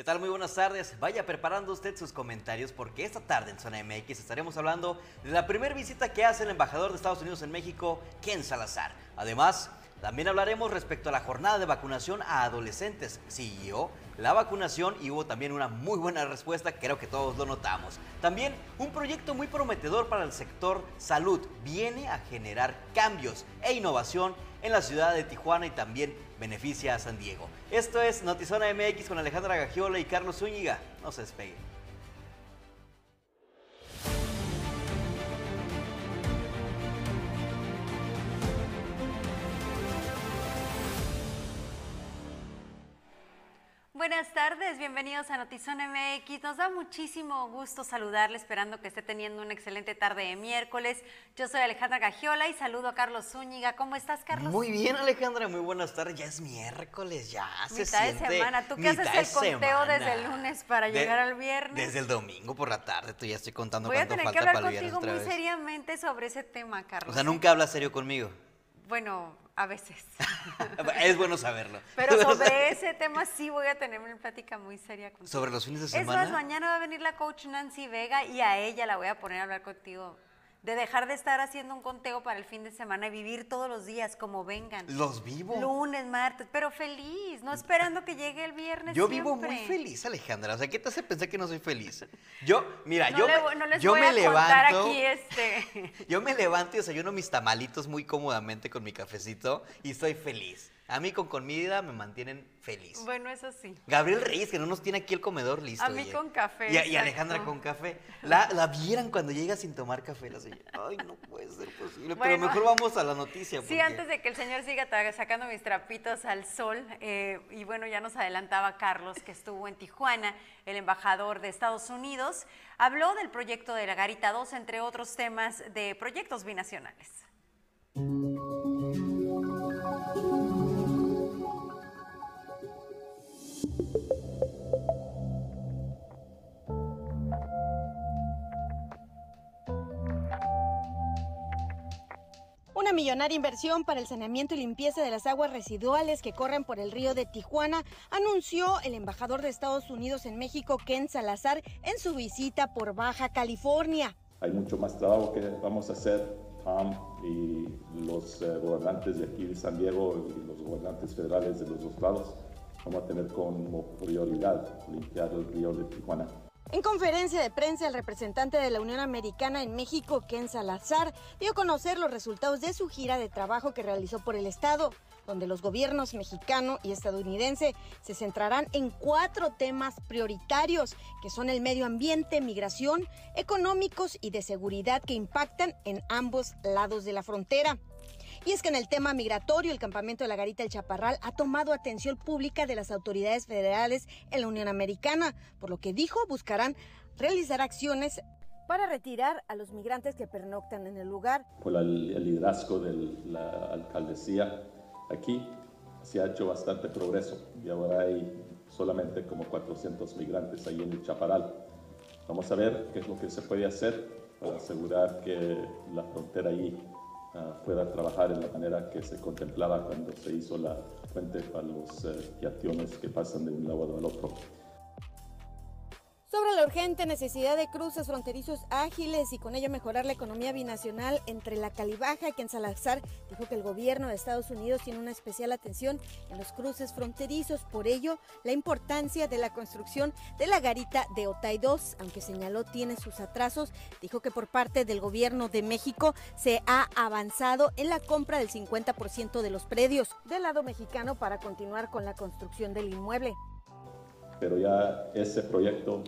¿Qué tal? Muy buenas tardes. Vaya preparando usted sus comentarios porque esta tarde en Zona MX estaremos hablando de la primera visita que hace el embajador de Estados Unidos en México, Ken Salazar. Además, también hablaremos respecto a la jornada de vacunación a adolescentes. Siguió la vacunación y hubo también una muy buena respuesta, creo que todos lo notamos. También un proyecto muy prometedor para el sector salud viene a generar cambios e innovación en la ciudad de Tijuana y también beneficia a San Diego. Esto es Notizona MX con Alejandra Gagiola y Carlos Zúñiga. No se despeguen. Buenas tardes, bienvenidos a Notizón MX. Nos da muchísimo gusto saludarle, esperando que esté teniendo una excelente tarde de miércoles. Yo soy Alejandra Gagiola y saludo a Carlos Zúñiga. ¿Cómo estás, Carlos? Muy bien, Alejandra, muy buenas tardes. Ya es miércoles, ya se mitad siente de semana. ¿Tú qué haces el conteo desde el lunes para De- llegar al viernes? Desde el domingo por la tarde, tú ya estoy contando Voy a cuánto tener que falta hablar para el viernes contigo otra muy vez. seriamente sobre ese tema, Carlos. O sea, nunca hablas serio conmigo. Bueno, a veces. es bueno saberlo. Pero sobre ese tema sí voy a tener una plática muy seria contigo. Sobre los fines de Es semana. más, mañana va a venir la coach Nancy Vega y a ella la voy a poner a hablar contigo. De dejar de estar haciendo un conteo para el fin de semana y vivir todos los días como vengan. Los vivo. Lunes, martes, pero feliz, no esperando que llegue el viernes. Yo vivo muy feliz, Alejandra. O sea, ¿qué te hace pensar que no soy feliz? Yo, mira, No, yo le me, no les yo voy me a levanto. aquí este. Yo me levanto y desayuno mis tamalitos muy cómodamente con mi cafecito y estoy feliz. A mí con comida me mantienen feliz. Bueno, eso sí. Gabriel Reyes, que no nos tiene aquí el comedor listo. A mí oye. con café, Y. Alejandra con café. La, la vieran cuando llega sin tomar café. La señora. Ay, no puede ser posible. Pero mejor vamos a la noticia. Sí, antes de que el señor siga sacando mis trapitos al sol, eh, y bueno, ya nos adelantaba Carlos, que estuvo en Tijuana, el embajador de Estados Unidos, habló del proyecto de la Garita 2, entre otros temas de proyectos binacionales. Una millonaria inversión para el saneamiento y limpieza de las aguas residuales que corren por el río de Tijuana anunció el embajador de Estados Unidos en México, Ken Salazar, en su visita por Baja California. Hay mucho más trabajo que vamos a hacer, Tom y los eh, gobernantes de aquí de San Diego y los gobernantes federales de los dos lados. Vamos a tener como prioridad limpiar el río de Tijuana. En conferencia de prensa, el representante de la Unión Americana en México, Ken Salazar, dio a conocer los resultados de su gira de trabajo que realizó por el Estado, donde los gobiernos mexicano y estadounidense se centrarán en cuatro temas prioritarios, que son el medio ambiente, migración, económicos y de seguridad que impactan en ambos lados de la frontera. Y es que en el tema migratorio, el campamento de la Garita del Chaparral ha tomado atención pública de las autoridades federales en la Unión Americana, por lo que dijo buscarán realizar acciones para retirar a los migrantes que pernoctan en el lugar. Por la- el liderazgo de la alcaldesía aquí se ha hecho bastante progreso y ahora hay solamente como 400 migrantes ahí en el Chaparral. Vamos a ver qué es lo que se puede hacer para asegurar que la frontera ahí ah, pueda trabajar en la manera que se contemplaba cuando se hizo la fuente para los eh, peatones que pasan de un lado al otro. Sobre la urgente necesidad de cruces fronterizos ágiles y con ello mejorar la economía binacional entre la Calibaja, Ken Salazar dijo que el gobierno de Estados Unidos tiene una especial atención en los cruces fronterizos, por ello la importancia de la construcción de la garita de Otay 2, aunque señaló tiene sus atrasos, dijo que por parte del gobierno de México se ha avanzado en la compra del 50% de los predios del lado mexicano para continuar con la construcción del inmueble. pero ya ese proyecto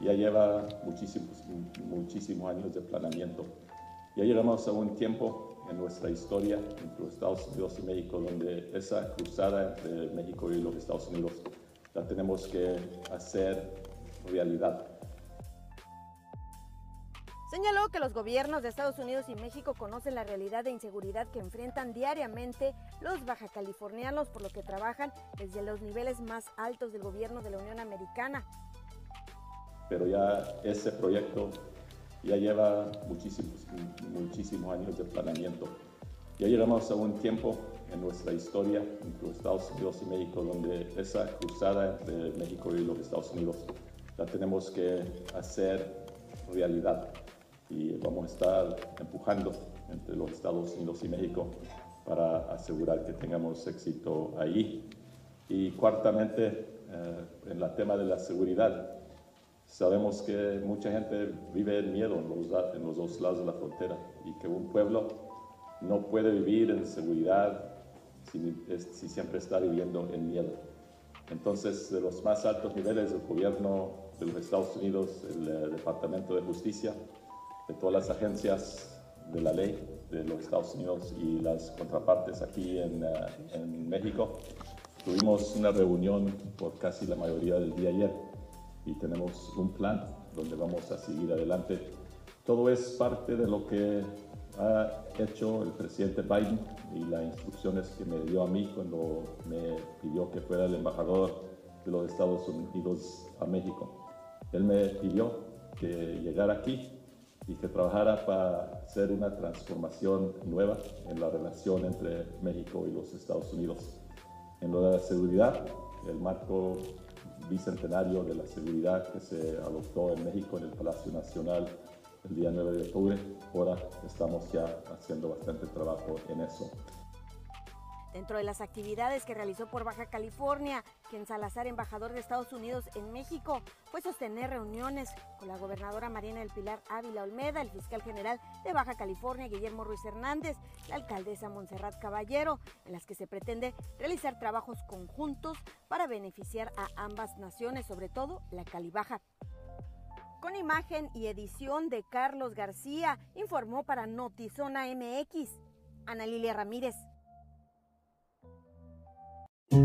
ya lleva muchísimos, muchísimos años de planeamiento. Ya llegamos a un tiempo en nuestra historia entre Estados Unidos y México donde esa cruzada entre México y los Estados Unidos la tenemos que hacer realidad. Señaló que los gobiernos de Estados Unidos y México conocen la realidad de inseguridad que enfrentan diariamente los bajacalifornianos, por lo que trabajan desde los niveles más altos del gobierno de la Unión Americana. Pero ya ese proyecto ya lleva muchísimos, muchísimos años de planeamiento. Ya llegamos a un tiempo en nuestra historia entre Estados Unidos y México, donde esa cruzada entre México y los Estados Unidos la tenemos que hacer realidad y vamos a estar empujando entre los Estados Unidos y México para asegurar que tengamos éxito ahí. Y cuartamente, eh, en el tema de la seguridad, sabemos que mucha gente vive en miedo en los, en los dos lados de la frontera y que un pueblo no puede vivir en seguridad si, si siempre está viviendo en miedo. Entonces, de los más altos niveles del gobierno de los Estados Unidos, el eh, Departamento de Justicia, de todas las agencias de la ley de los Estados Unidos y las contrapartes aquí en, eh, en México, tuvimos una reunión por casi la mayoría del día ayer y tenemos un plan donde vamos a seguir adelante. Todo es parte de lo que ha hecho el presidente Biden y las instrucciones que me dio a mí cuando me pidió que fuera el embajador de los Estados Unidos a México. Él me pidió que llegara aquí y que trabajara para hacer una transformación nueva en la relación entre México y los Estados Unidos. En lo de la seguridad, el marco bicentenario de la seguridad que se adoptó en México en el Palacio Nacional el día 9 de octubre. Ahora estamos ya haciendo bastante trabajo en eso. Dentro de las actividades que realizó por Baja California, quien Salazar, embajador de Estados Unidos en México, fue sostener reuniones con la gobernadora Marina del Pilar Ávila Olmeda, el fiscal general de Baja California, Guillermo Ruiz Hernández, la alcaldesa Montserrat Caballero, en las que se pretende realizar trabajos conjuntos para beneficiar a ambas naciones, sobre todo la Calibaja. Con imagen y edición de Carlos García, informó para Notizona MX, Ana Lilia Ramírez. Bueno,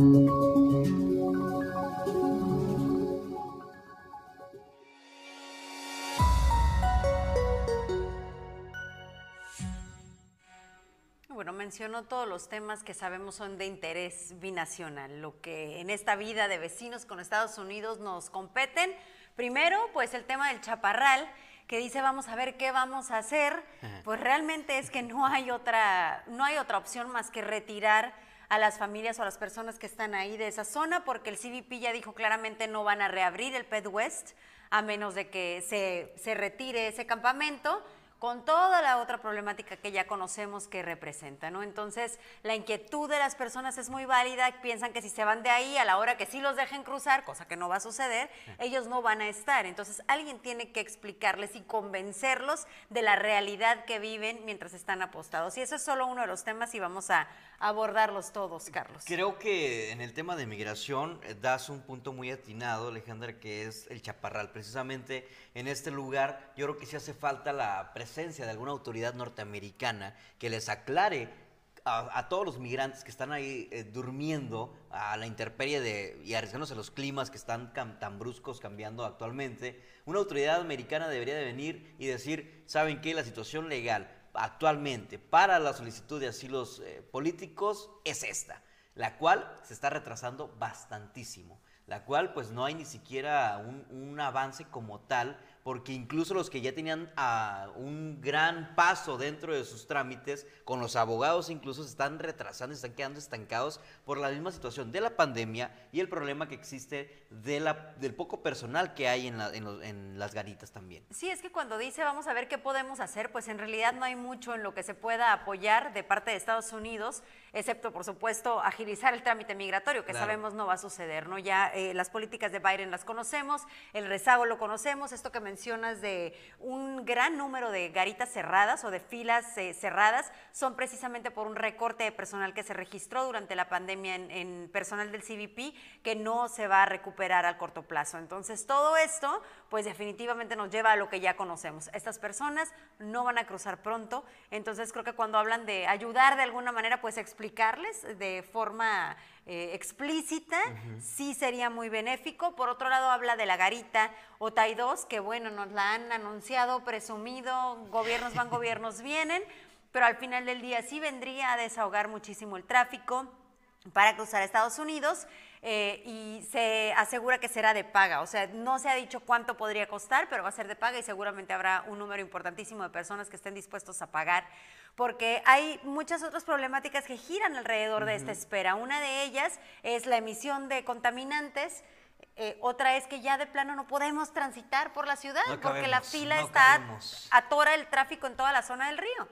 mencionó todos los temas que sabemos son de interés binacional, lo que en esta vida de vecinos con Estados Unidos nos competen. Primero, pues el tema del chaparral, que dice vamos a ver qué vamos a hacer, pues realmente es que no hay otra, no hay otra opción más que retirar a las familias o a las personas que están ahí de esa zona, porque el CBP ya dijo claramente no van a reabrir el Ped West a menos de que se, se retire ese campamento con toda la otra problemática que ya conocemos que representa, ¿no? Entonces, la inquietud de las personas es muy válida, piensan que si se van de ahí a la hora que sí los dejen cruzar, cosa que no va a suceder, ellos no van a estar. Entonces, alguien tiene que explicarles y convencerlos de la realidad que viven mientras están apostados. Y eso es solo uno de los temas y vamos a abordarlos todos, Carlos. Creo que en el tema de migración eh, das un punto muy atinado, Alejandra, que es el chaparral. Precisamente en este lugar yo creo que sí hace falta la presencia de alguna autoridad norteamericana que les aclare a, todos los migrantes que están ahí eh, durmiendo a la intemperie de, y arriesgándose a los climas que están tan bruscos cambiando actualmente, una autoridad americana debería de venir y decir, ¿saben qué? La situación legal actualmente para la solicitud de asilos eh, políticos es esta, la cual se está retrasando bastantísimo, la cual pues no hay ni siquiera un, un avance como tal porque incluso los que ya tenían ah, un gran paso dentro de sus trámites, con los abogados incluso se están retrasando, están quedando estancados por la misma situación de la pandemia y el problema que existe de la, del poco personal que hay en, en, las garitas también. Sí, es que cuando dice vamos a ver qué podemos hacer, pues en realidad no hay mucho en lo que se pueda apoyar de parte de Estados Unidos, excepto por supuesto agilizar el trámite migratorio, que sabemos no va a suceder, ¿no? Ya eh, las políticas de Biden las conocemos, el rezago lo conocemos, esto que me mencionas de un gran número de garitas cerradas o de filas eh, cerradas son precisamente por un recorte de personal que se registró durante la pandemia en, personal del CBP que no se va a recuperar al corto plazo. Entonces todo esto pues definitivamente nos lleva a lo que ya conocemos. Estas personas no van a cruzar pronto, entonces creo que cuando hablan de ayudar de alguna manera pues explicarles de forma eh, explícita, sí sería muy benéfico. Por otro lado, habla de la garita o TAI 2, que bueno, nos la han anunciado, presumido, gobiernos van, gobiernos vienen, pero al final del día sí vendría a desahogar muchísimo el tráfico para cruzar a Estados Unidos. Eh, y se asegura que será de paga. O sea, no se ha dicho cuánto podría costar, pero va a ser de paga y seguramente habrá un número importantísimo de personas que estén dispuestos a pagar, porque hay muchas otras problemáticas que giran alrededor de esta espera. Una de ellas es la emisión de contaminantes. Eh, otra es que ya de plano no podemos transitar por la ciudad No porque la fila no está cabemos. atora el tráfico en toda la zona del río.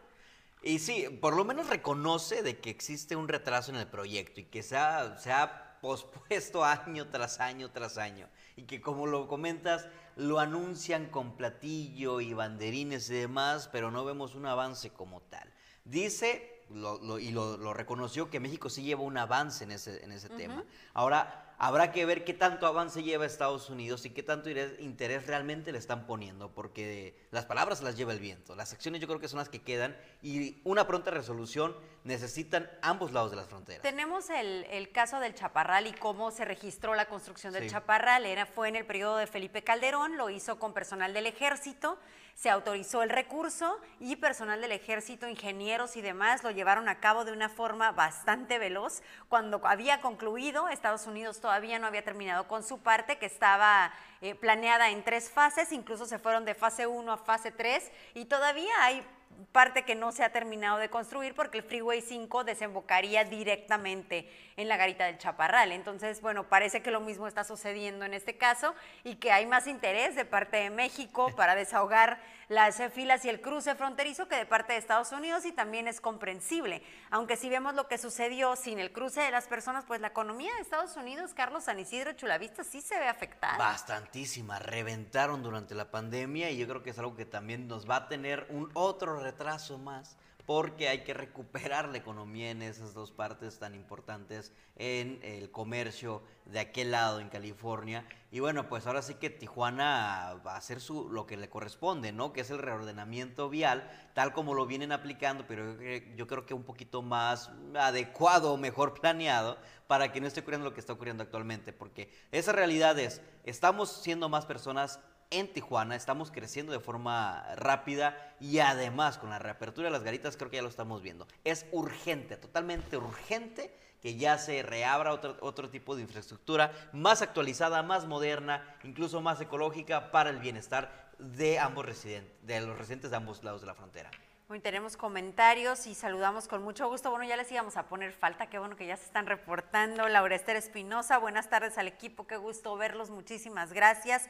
Y sí, por lo menos reconoce de que existe un retraso en el proyecto y que se ha, se ha pospuesto año tras año tras año. Y que como lo comentas, lo anuncian con platillo y banderines y demás, pero no vemos un avance como tal. Dice, lo- lo- y lo, lo reconoció, que México sí lleva un avance en ese, en ese tema. Ahora, habrá que ver qué tanto avance lleva Estados Unidos y qué tanto interés realmente le están poniendo, porque las palabras las lleva el viento, las acciones yo creo que son las que quedan y una pronta resolución necesitan ambos lados de las fronteras. Tenemos el, el caso del Chaparral y cómo se registró la construcción del Sí. Chaparral. Era, fue en el periodo de Felipe Calderón, lo hizo con personal del ejército, se autorizó el recurso y personal del ejército, ingenieros y demás lo llevaron a cabo de una forma bastante veloz. Cuando había concluido, Estados Unidos todavía no había terminado con su parte, que estaba eh, planeada en tres fases, incluso se fueron de fase 1 a fase 3 y todavía hay parte que no se ha terminado de construir porque el Freeway 5 desembocaría directamente en la garita del Chaparral. Entonces, bueno, parece que lo mismo está sucediendo en este caso y que hay más interés de parte de México para desahogar las filas y el cruce fronterizo que de parte de Estados Unidos y también es comprensible. Aunque si vemos lo que sucedió sin el cruce de las personas, pues la economía de Estados Unidos, Carlos San Isidro, Chulavista, sí se ve afectada. Bastantísimas, reventaron durante la pandemia y yo creo que es algo que también nos va a tener un otro retraso más porque hay que recuperar la economía en esas dos partes tan importantes en el comercio de aquel lado en California. Y bueno pues ahora sí que Tijuana va a hacer su lo que le corresponde no que es el reordenamiento vial tal como lo vienen aplicando pero yo, cre- yo creo que un poquito más adecuado mejor planeado para que no esté ocurriendo lo que está ocurriendo actualmente porque esa realidad es estamos siendo más personas en Tijuana, estamos creciendo de forma rápida y además con la reapertura de las garitas creo que ya lo estamos viendo. Es urgente, totalmente urgente que ya se reabra otro, otro tipo de infraestructura más actualizada, más moderna, incluso más ecológica para el bienestar de ambos residentes, de los residentes de ambos lados de la frontera. Hoy tenemos comentarios y saludamos con mucho gusto. Bueno, ya les íbamos a poner falta, qué bueno que ya se están reportando. Laura Esther Espinosa, buenas tardes al equipo, qué gusto verlos, muchísimas gracias.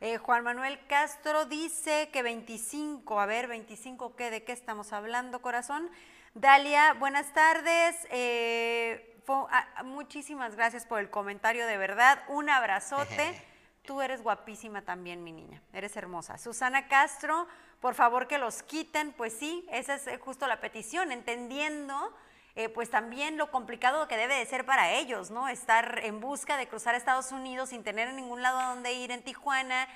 Eh, Juan Manuel Castro dice que 25, a ver, 25, ¿qué? ¿De qué estamos hablando, corazón? Dalia, buenas tardes. eh, ah, muchísimas gracias por el comentario, de verdad. Un abrazote. Tú eres guapísima también, mi niña. Eres hermosa. Susana Castro, por favor que los quiten. Pues sí, esa es eh, justo la petición, entendiendo eh, pues también lo complicado que debe de ser para ellos, ¿no? Estar en busca de cruzar Estados Unidos sin tener ningún lado a donde ir en Tijuana,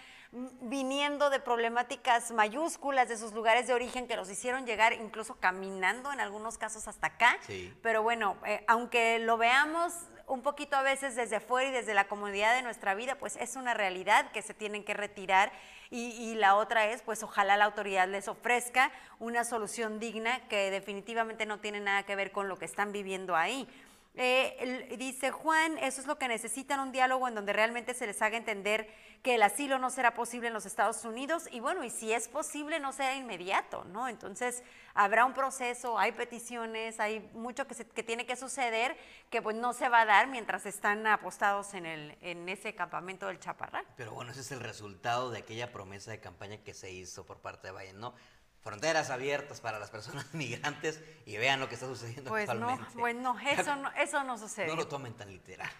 viniendo de problemáticas mayúsculas de sus lugares de origen que los hicieron llegar incluso caminando en algunos casos hasta acá. Sí. Pero bueno, eh, aunque lo veamos un poquito a veces desde fuera y desde la comodidad de nuestra vida, pues es una realidad que se tienen que retirar y, la otra es, pues ojalá la autoridad les ofrezca una solución digna que definitivamente no tiene nada que ver con lo que están viviendo ahí. Eh, dice Juan, eso es lo que necesitan, un diálogo en donde realmente se les haga entender que el asilo no será posible en los Estados Unidos y bueno, y si es posible no será inmediato, ¿no? Entonces habrá un proceso, hay peticiones, hay mucho que, se- que tiene que suceder que pues no se va a dar mientras están apostados en, el, en ese campamento del Chaparral. Pero bueno, ese es el resultado de aquella promesa de campaña que se hizo por parte de Biden, ¿no? Fronteras abiertas para las personas migrantes y vean lo que está sucediendo Pues no, actualmente. bueno, eso no, eso no sucede. No lo tomen tan literal.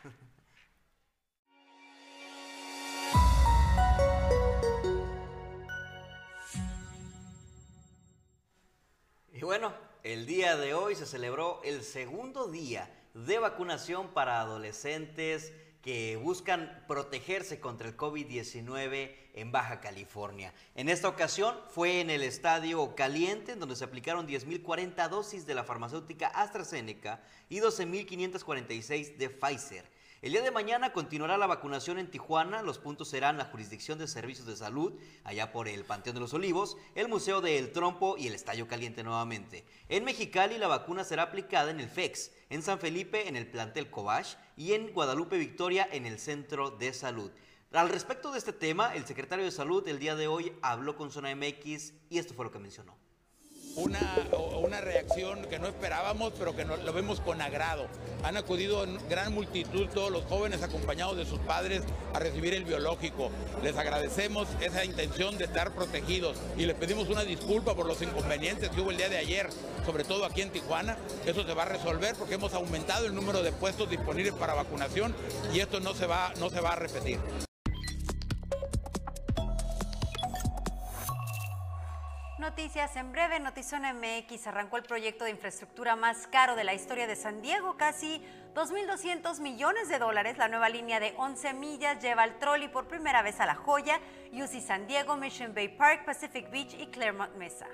Día de hoy se celebró el segundo día de vacunación para adolescentes que buscan protegerse contra el COVID-19 en Baja California. En esta ocasión fue en el Estadio Caliente, en donde se aplicaron 10.040 dosis de la farmacéutica AstraZeneca y 12.546 de Pfizer. El día de mañana continuará la vacunación en Tijuana. Los puntos serán la Jurisdicción de Servicios de Salud, allá por el Panteón de los Olivos, el Museo de El Trompo y el Estadio Caliente nuevamente. En Mexicali la vacuna será aplicada en el FEX, en San Felipe en el plantel Cobach y en Guadalupe Victoria en el centro de salud. Al respecto de este tema, el secretario de Salud el día de hoy habló con Zona MX y esto fue lo que mencionó una, una reacción que no esperábamos, pero que lo vemos con agrado. Han acudido en gran multitud todos los jóvenes acompañados de sus padres a recibir el biológico. Les agradecemos esa intención de estar protegidos y les pedimos una disculpa por los inconvenientes que hubo el día de ayer, sobre todo aquí en Tijuana. Eso se va a resolver porque hemos aumentado el número de puestos disponibles para vacunación y esto no se va, no se va a repetir. Noticias en breve, Notizona MX arrancó el proyecto de infraestructura más caro de la historia de San Diego, casi 2.200 millones de dólares. La nueva línea de 11 millas lleva al trolley por primera vez a La Joya, UC San Diego, Mission Bay Park, Pacific Beach y Claremont Mesa.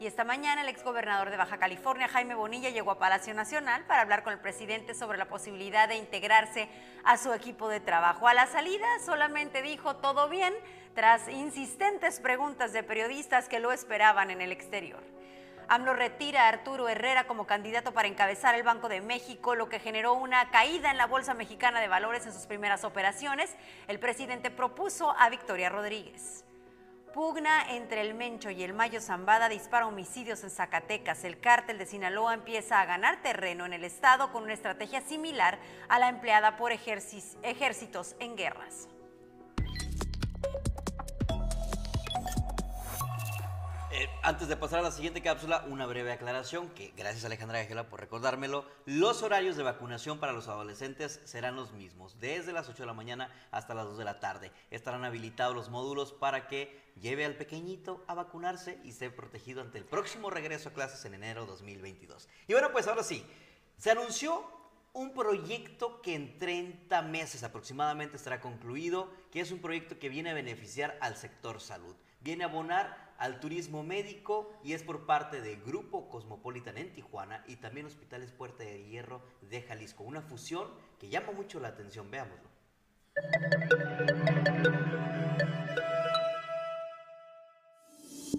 Y esta mañana el exgobernador de Baja California, Jaime Bonilla, llegó a Palacio Nacional para hablar con el presidente sobre la posibilidad de integrarse a su equipo de trabajo. A la salida solamente dijo todo bien tras insistentes preguntas de periodistas que lo esperaban en el exterior. AMLO retira a Arturo Herrera como candidato para encabezar el Banco de México, lo que generó una caída en la Bolsa Mexicana de Valores en sus primeras operaciones. El presidente propuso a Victoria Rodríguez. Pugna entre el Mencho y el Mayo Zambada dispara homicidios en Zacatecas. El cártel de Sinaloa empieza a ganar terreno en el estado con una estrategia similar a la empleada por ejércitos en guerras. Eh, antes de pasar a la siguiente cápsula, una breve aclaración que gracias Alejandra Ángela por recordármelo. Los horarios de vacunación para los adolescentes serán los mismos, desde las 8 de la mañana hasta las 2 de la tarde. Estarán habilitados los módulos para que lleve al pequeñito a vacunarse y esté protegido ante el próximo regreso a clases en enero 2022. Y bueno, pues ahora sí, se anunció un proyecto que en 30 meses aproximadamente estará concluido, que es un proyecto que viene a beneficiar al sector salud. Viene a abonar al turismo médico y es por parte de Grupo Cosmopolitan en Tijuana y también Hospitales Puerta de Hierro de Jalisco. Una fusión que llama mucho la atención, veámoslo.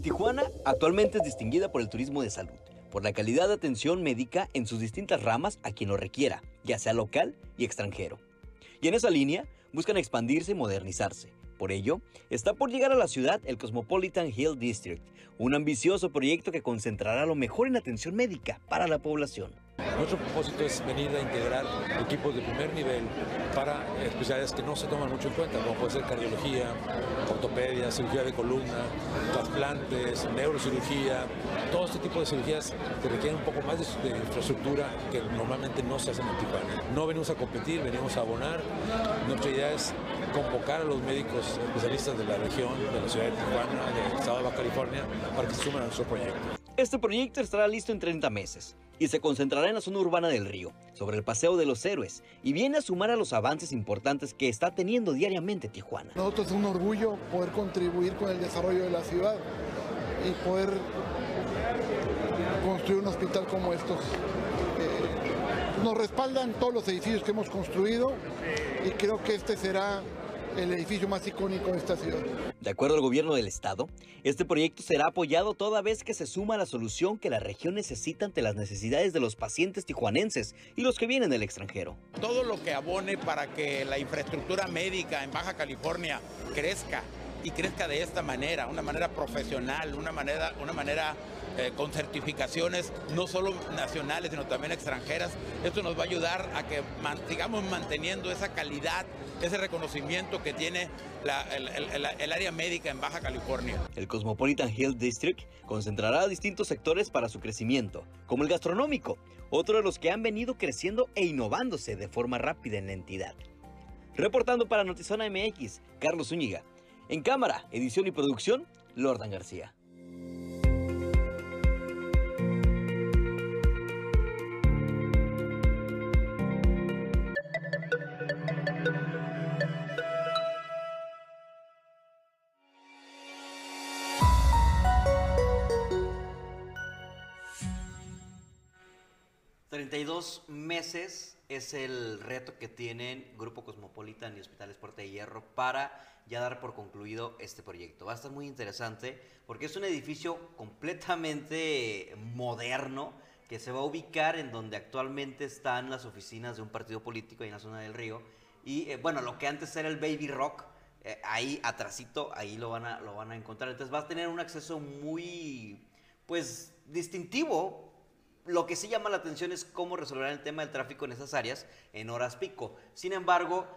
Tijuana actualmente es distinguida por el turismo de salud, por la calidad de atención médica en sus distintas ramas a quien lo requiera, ya sea local y extranjero. Y en esa línea buscan expandirse y modernizarse por ello, está por llegar a la ciudad el Cosmopolitan Hill District, un ambicioso proyecto que concentrará lo mejor en atención médica para la población. Nuestro propósito es venir a integrar equipos de primer nivel para especialidades que no se toman mucho en cuenta, como puede ser cardiología, ortopedia, cirugía de columna, trasplantes, neurocirugía, todo este tipo de cirugías que requieren un poco más de, infraestructura que normalmente no se hacen en Tijuana. No venimos a competir, venimos a abonar. Nuestra idea es convocar a los médicos especialistas de la región, de la ciudad de Tijuana, del estado de Baja California, para que se sumen a nuestro proyecto. Este proyecto estará listo en 30 meses y se concentrará en la zona urbana del río, sobre el Paseo de los Héroes, y viene a sumar a los avances importantes que está teniendo diariamente Tijuana. Nosotros es un orgullo poder contribuir con el desarrollo de la ciudad y poder construir un hospital como estos. Eh, nos respaldan todos los edificios que hemos construido y creo que este será el edificio más icónico de esta ciudad. De acuerdo al gobierno del estado, este proyecto será apoyado toda vez que se suma la solución que la región necesita ante las necesidades de los pacientes tijuanenses y los que vienen del extranjero. Todo lo que abone para que la infraestructura médica en Baja California crezca y crezca de esta manera, una manera profesional, una manera, una manera eh, con certificaciones no solo nacionales, sino también extranjeras. Esto nos va a ayudar a que sigamos manteniendo esa calidad, ese reconocimiento que tiene el, área médica en Baja California. El Cosmopolitan Hill District concentrará distintos sectores para su crecimiento, como el gastronómico, otro de los que han venido creciendo e innovándose de forma rápida en la entidad. Reportando para Notizona MX, Carlos Zúñiga. En cámara, edición y producción, Lordan García. 32 meses es el reto que tienen Grupo Cosmopolitan y Hospitales Puerta de Hierro para ya dar por concluido este proyecto. Va a estar muy interesante porque es un edificio completamente moderno que se va a ubicar en donde actualmente están las oficinas de un partido político ahí en la zona del río. Y eh, bueno, lo que antes era el Baby Rock, eh, ahí atrasito, ahí lo van, a, lo van a encontrar. Entonces vas a tener un acceso muy, pues, distintivo. Lo que sí llama la atención es cómo resolver el tema del tráfico en esas áreas en horas pico. Sin embargo,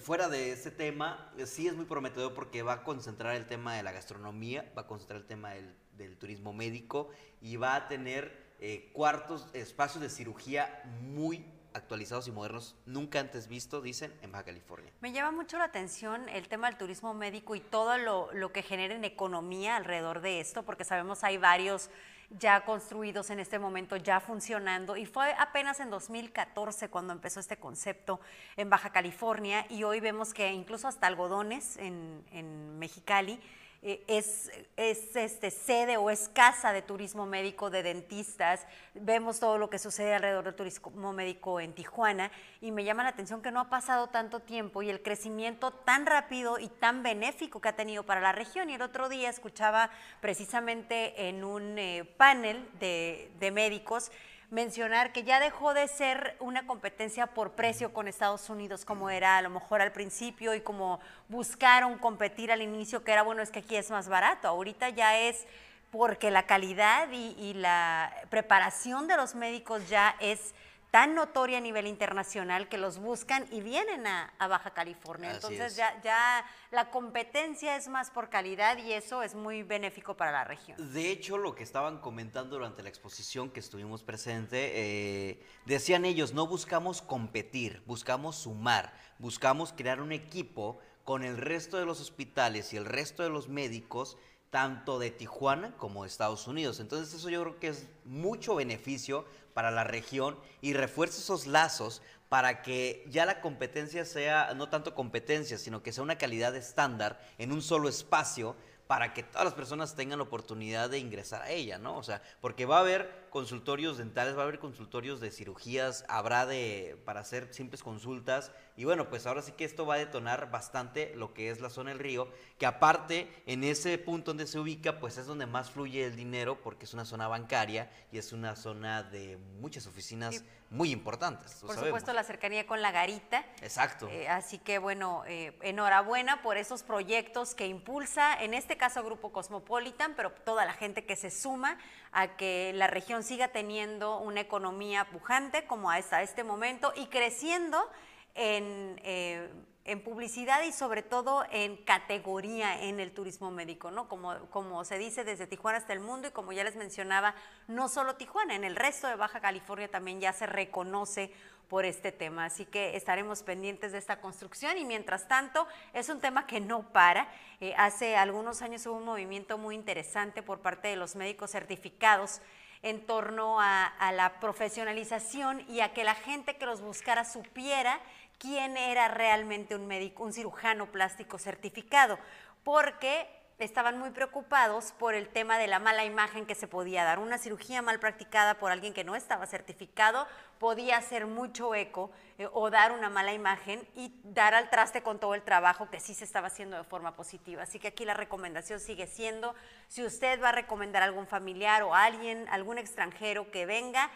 fuera de ese tema, eh, sí es muy prometedor porque va a concentrar el tema de la gastronomía, va a concentrar el tema del, turismo médico y va a tener eh, cuartos, espacios de cirugía muy actualizados y modernos, nunca antes visto, dicen, en Baja California. Me llama mucho la atención el tema del turismo médico y todo lo, lo que genera en economía alrededor de esto, porque sabemos hay varios ya construidos en este momento, ya funcionando. Y fue apenas en 2014 cuando empezó este concepto en Baja California y hoy vemos que incluso hasta algodones en, en Mexicali es, es este, sede o es casa de turismo médico de dentistas. Vemos todo lo que sucede alrededor del turismo médico en Tijuana y me llama la atención que no ha pasado tanto tiempo y el crecimiento tan rápido y tan benéfico que ha tenido para la región. Y el otro día escuchaba precisamente en un eh, panel de, de médicos mencionar que ya dejó de ser una competencia por precio con Estados Unidos como era a lo mejor al principio y como buscaron competir al inicio, que era bueno, es que aquí es más barato. Ahorita ya es porque la calidad y, y la preparación de los médicos ya es tan notoria a nivel internacional que los buscan y vienen a, a Baja California. Así Entonces es. ya, ya la competencia es más por calidad y eso es muy benéfico para la región. De hecho, lo que estaban comentando durante la exposición que estuvimos presente, eh, decían ellos, no buscamos competir, buscamos sumar, buscamos crear un equipo con el resto de los hospitales y el resto de los médicos, tanto de Tijuana como de Estados Unidos. Entonces eso yo creo que es mucho beneficio para la región y refuerza esos lazos para que ya la competencia sea no tanto competencia, sino que sea una calidad estándar en un solo espacio para que todas las personas tengan la oportunidad de ingresar a ella, ¿no? O sea, porque va a haber consultorios dentales, va a haber consultorios de cirugías, habrá de para hacer simples consultas y bueno, pues ahora sí que esto va a detonar bastante lo que es la zona del río, que aparte en ese punto donde se ubica, pues es donde más fluye el dinero porque es una zona bancaria y es una zona de muchas oficinas Sí. muy importantes. Por sabemos. supuesto, la cercanía con la garita. Exacto. Eh, así que bueno, eh, enhorabuena por esos proyectos que impulsa, en este caso Grupo Cosmopolitan, pero toda la gente que se suma a que la región siga teniendo una economía pujante como hasta este momento y creciendo en, eh, en publicidad y sobre todo en categoría en el turismo médico, ¿no? Como, como se dice desde Tijuana hasta el mundo y como ya les mencionaba, no solo Tijuana, en el resto de Baja California también ya se reconoce por este tema. Así que estaremos pendientes de esta construcción y mientras tanto es un tema que no para. Eh, hace algunos años hubo un movimiento muy interesante por parte de los médicos certificados en torno a, la profesionalización y a que la gente que los buscara supiera quién era realmente un médico, un cirujano plástico certificado, porque estaban muy preocupados por el tema de la mala imagen que se podía dar. Una cirugía mal practicada por alguien que no estaba certificado podía hacer mucho eco eh, o dar una mala imagen y dar al traste con todo el trabajo que sí se estaba haciendo de forma positiva. Así que aquí la recomendación sigue siendo, si usted va a recomendar a algún familiar o a alguien, algún extranjero que venga,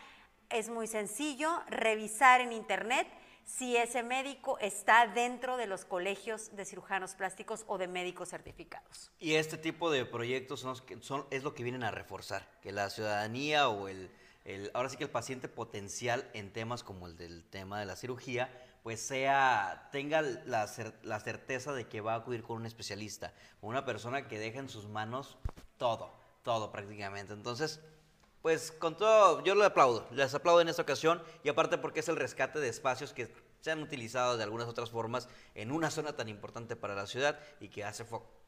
es muy sencillo revisar en internet si ese médico está dentro de los colegios de cirujanos plásticos o de médicos certificados. Y este tipo de proyectos son, son- es lo que vienen a reforzar, que la ciudadanía o el, el- ahora sí que el paciente potencial en temas como el del tema de la cirugía, pues sea, tenga la, cer- la certeza de que va a acudir con un especialista, con una persona que deja en sus manos todo, todo prácticamente. Entonces, pues con todo, yo le aplaudo, les aplaudo en esta ocasión y aparte porque es el rescate de espacios que se han utilizado de algunas otras formas en una zona tan importante para la ciudad y que hace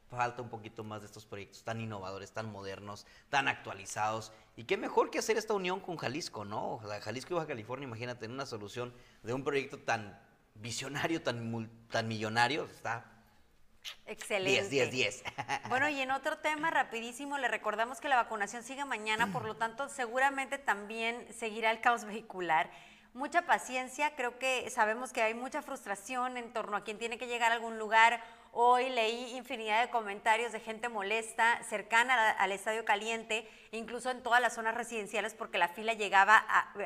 falta un poquito más de estos proyectos tan innovadores, tan modernos, tan actualizados y qué mejor que hacer esta unión con Jalisco, ¿no? O sea, Jalisco y Baja California, imagínate, una solución de un proyecto tan visionario, tan, tan millonario, está Excelente. 10, 10, 10. Bueno, y en otro tema, rapidísimo, le recordamos que la vacunación sigue mañana, por lo tanto, seguramente también seguirá el caos vehicular. Mucha paciencia, creo que sabemos que hay mucha frustración en torno a quien tiene que llegar a algún lugar Hoy leí infinidad de comentarios de gente molesta cercana al Estadio Caliente, incluso en todas las zonas residenciales, porque la fila llegaba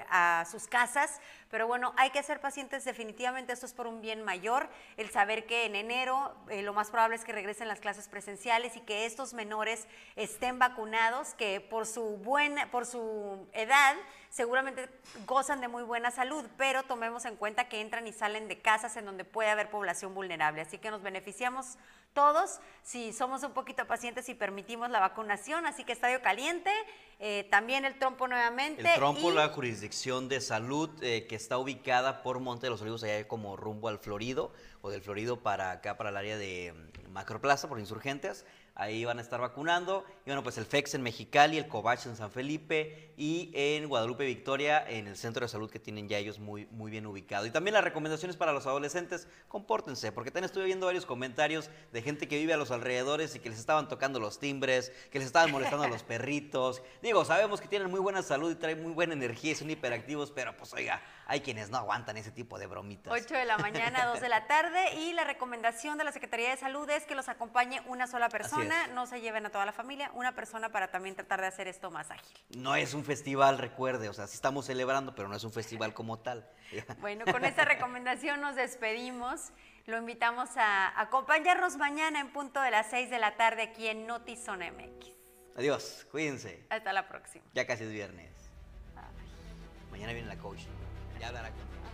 a, sus casas. Pero bueno, hay que ser pacientes definitivamente, esto es por un bien mayor, el saber que en enero eh, lo más probable es que regresen las clases presenciales y que estos menores estén vacunados, que por su, buena, por su edad seguramente gozan de muy buena salud, pero tomemos en cuenta que entran y salen de casas en donde puede haber población vulnerable. Así que nos beneficiamos todos si somos un poquito pacientes y permitimos la vacunación. Así que Estadio Caliente, eh, también el trompo nuevamente. El trompo, la jurisdicción de salud eh, que está ubicada por Monte de los Olivos, allá como rumbo al Florido, o del Florido para acá, para el área de mm, Macroplaza, por Insurgentes ahí van a estar vacunando. Y bueno, pues el FEX en Mexicali, el COVAX en San Felipe y en Guadalupe Victoria, en el centro de salud que tienen ya ellos muy, muy bien ubicado. Y también las recomendaciones para los adolescentes, compórtense, porque también estuve viendo varios comentarios de gente que vive a los alrededores y que les estaban tocando los timbres, que les estaban molestando a los perritos. Digo, sabemos que tienen muy buena salud y traen muy buena energía y son hiperactivos, pero pues oiga, hay quienes no aguantan ese tipo de bromitas. 8 de la mañana, 2 de la tarde y la recomendación de la Secretaría de Salud es que los acompañe una sola persona, no se lleven a toda la familia, una persona para también tratar de hacer esto más ágil. No es un festival, recuerde, o sea, sí estamos celebrando, pero no es un festival como tal. Bueno, con esta recomendación nos despedimos. Lo invitamos a acompañarnos mañana en punto de las 6 de la tarde aquí en Notizona MX. Adiós, cuídense. Hasta la próxima. Ya casi es viernes. Mañana viene la coach. Ya hablará contigo.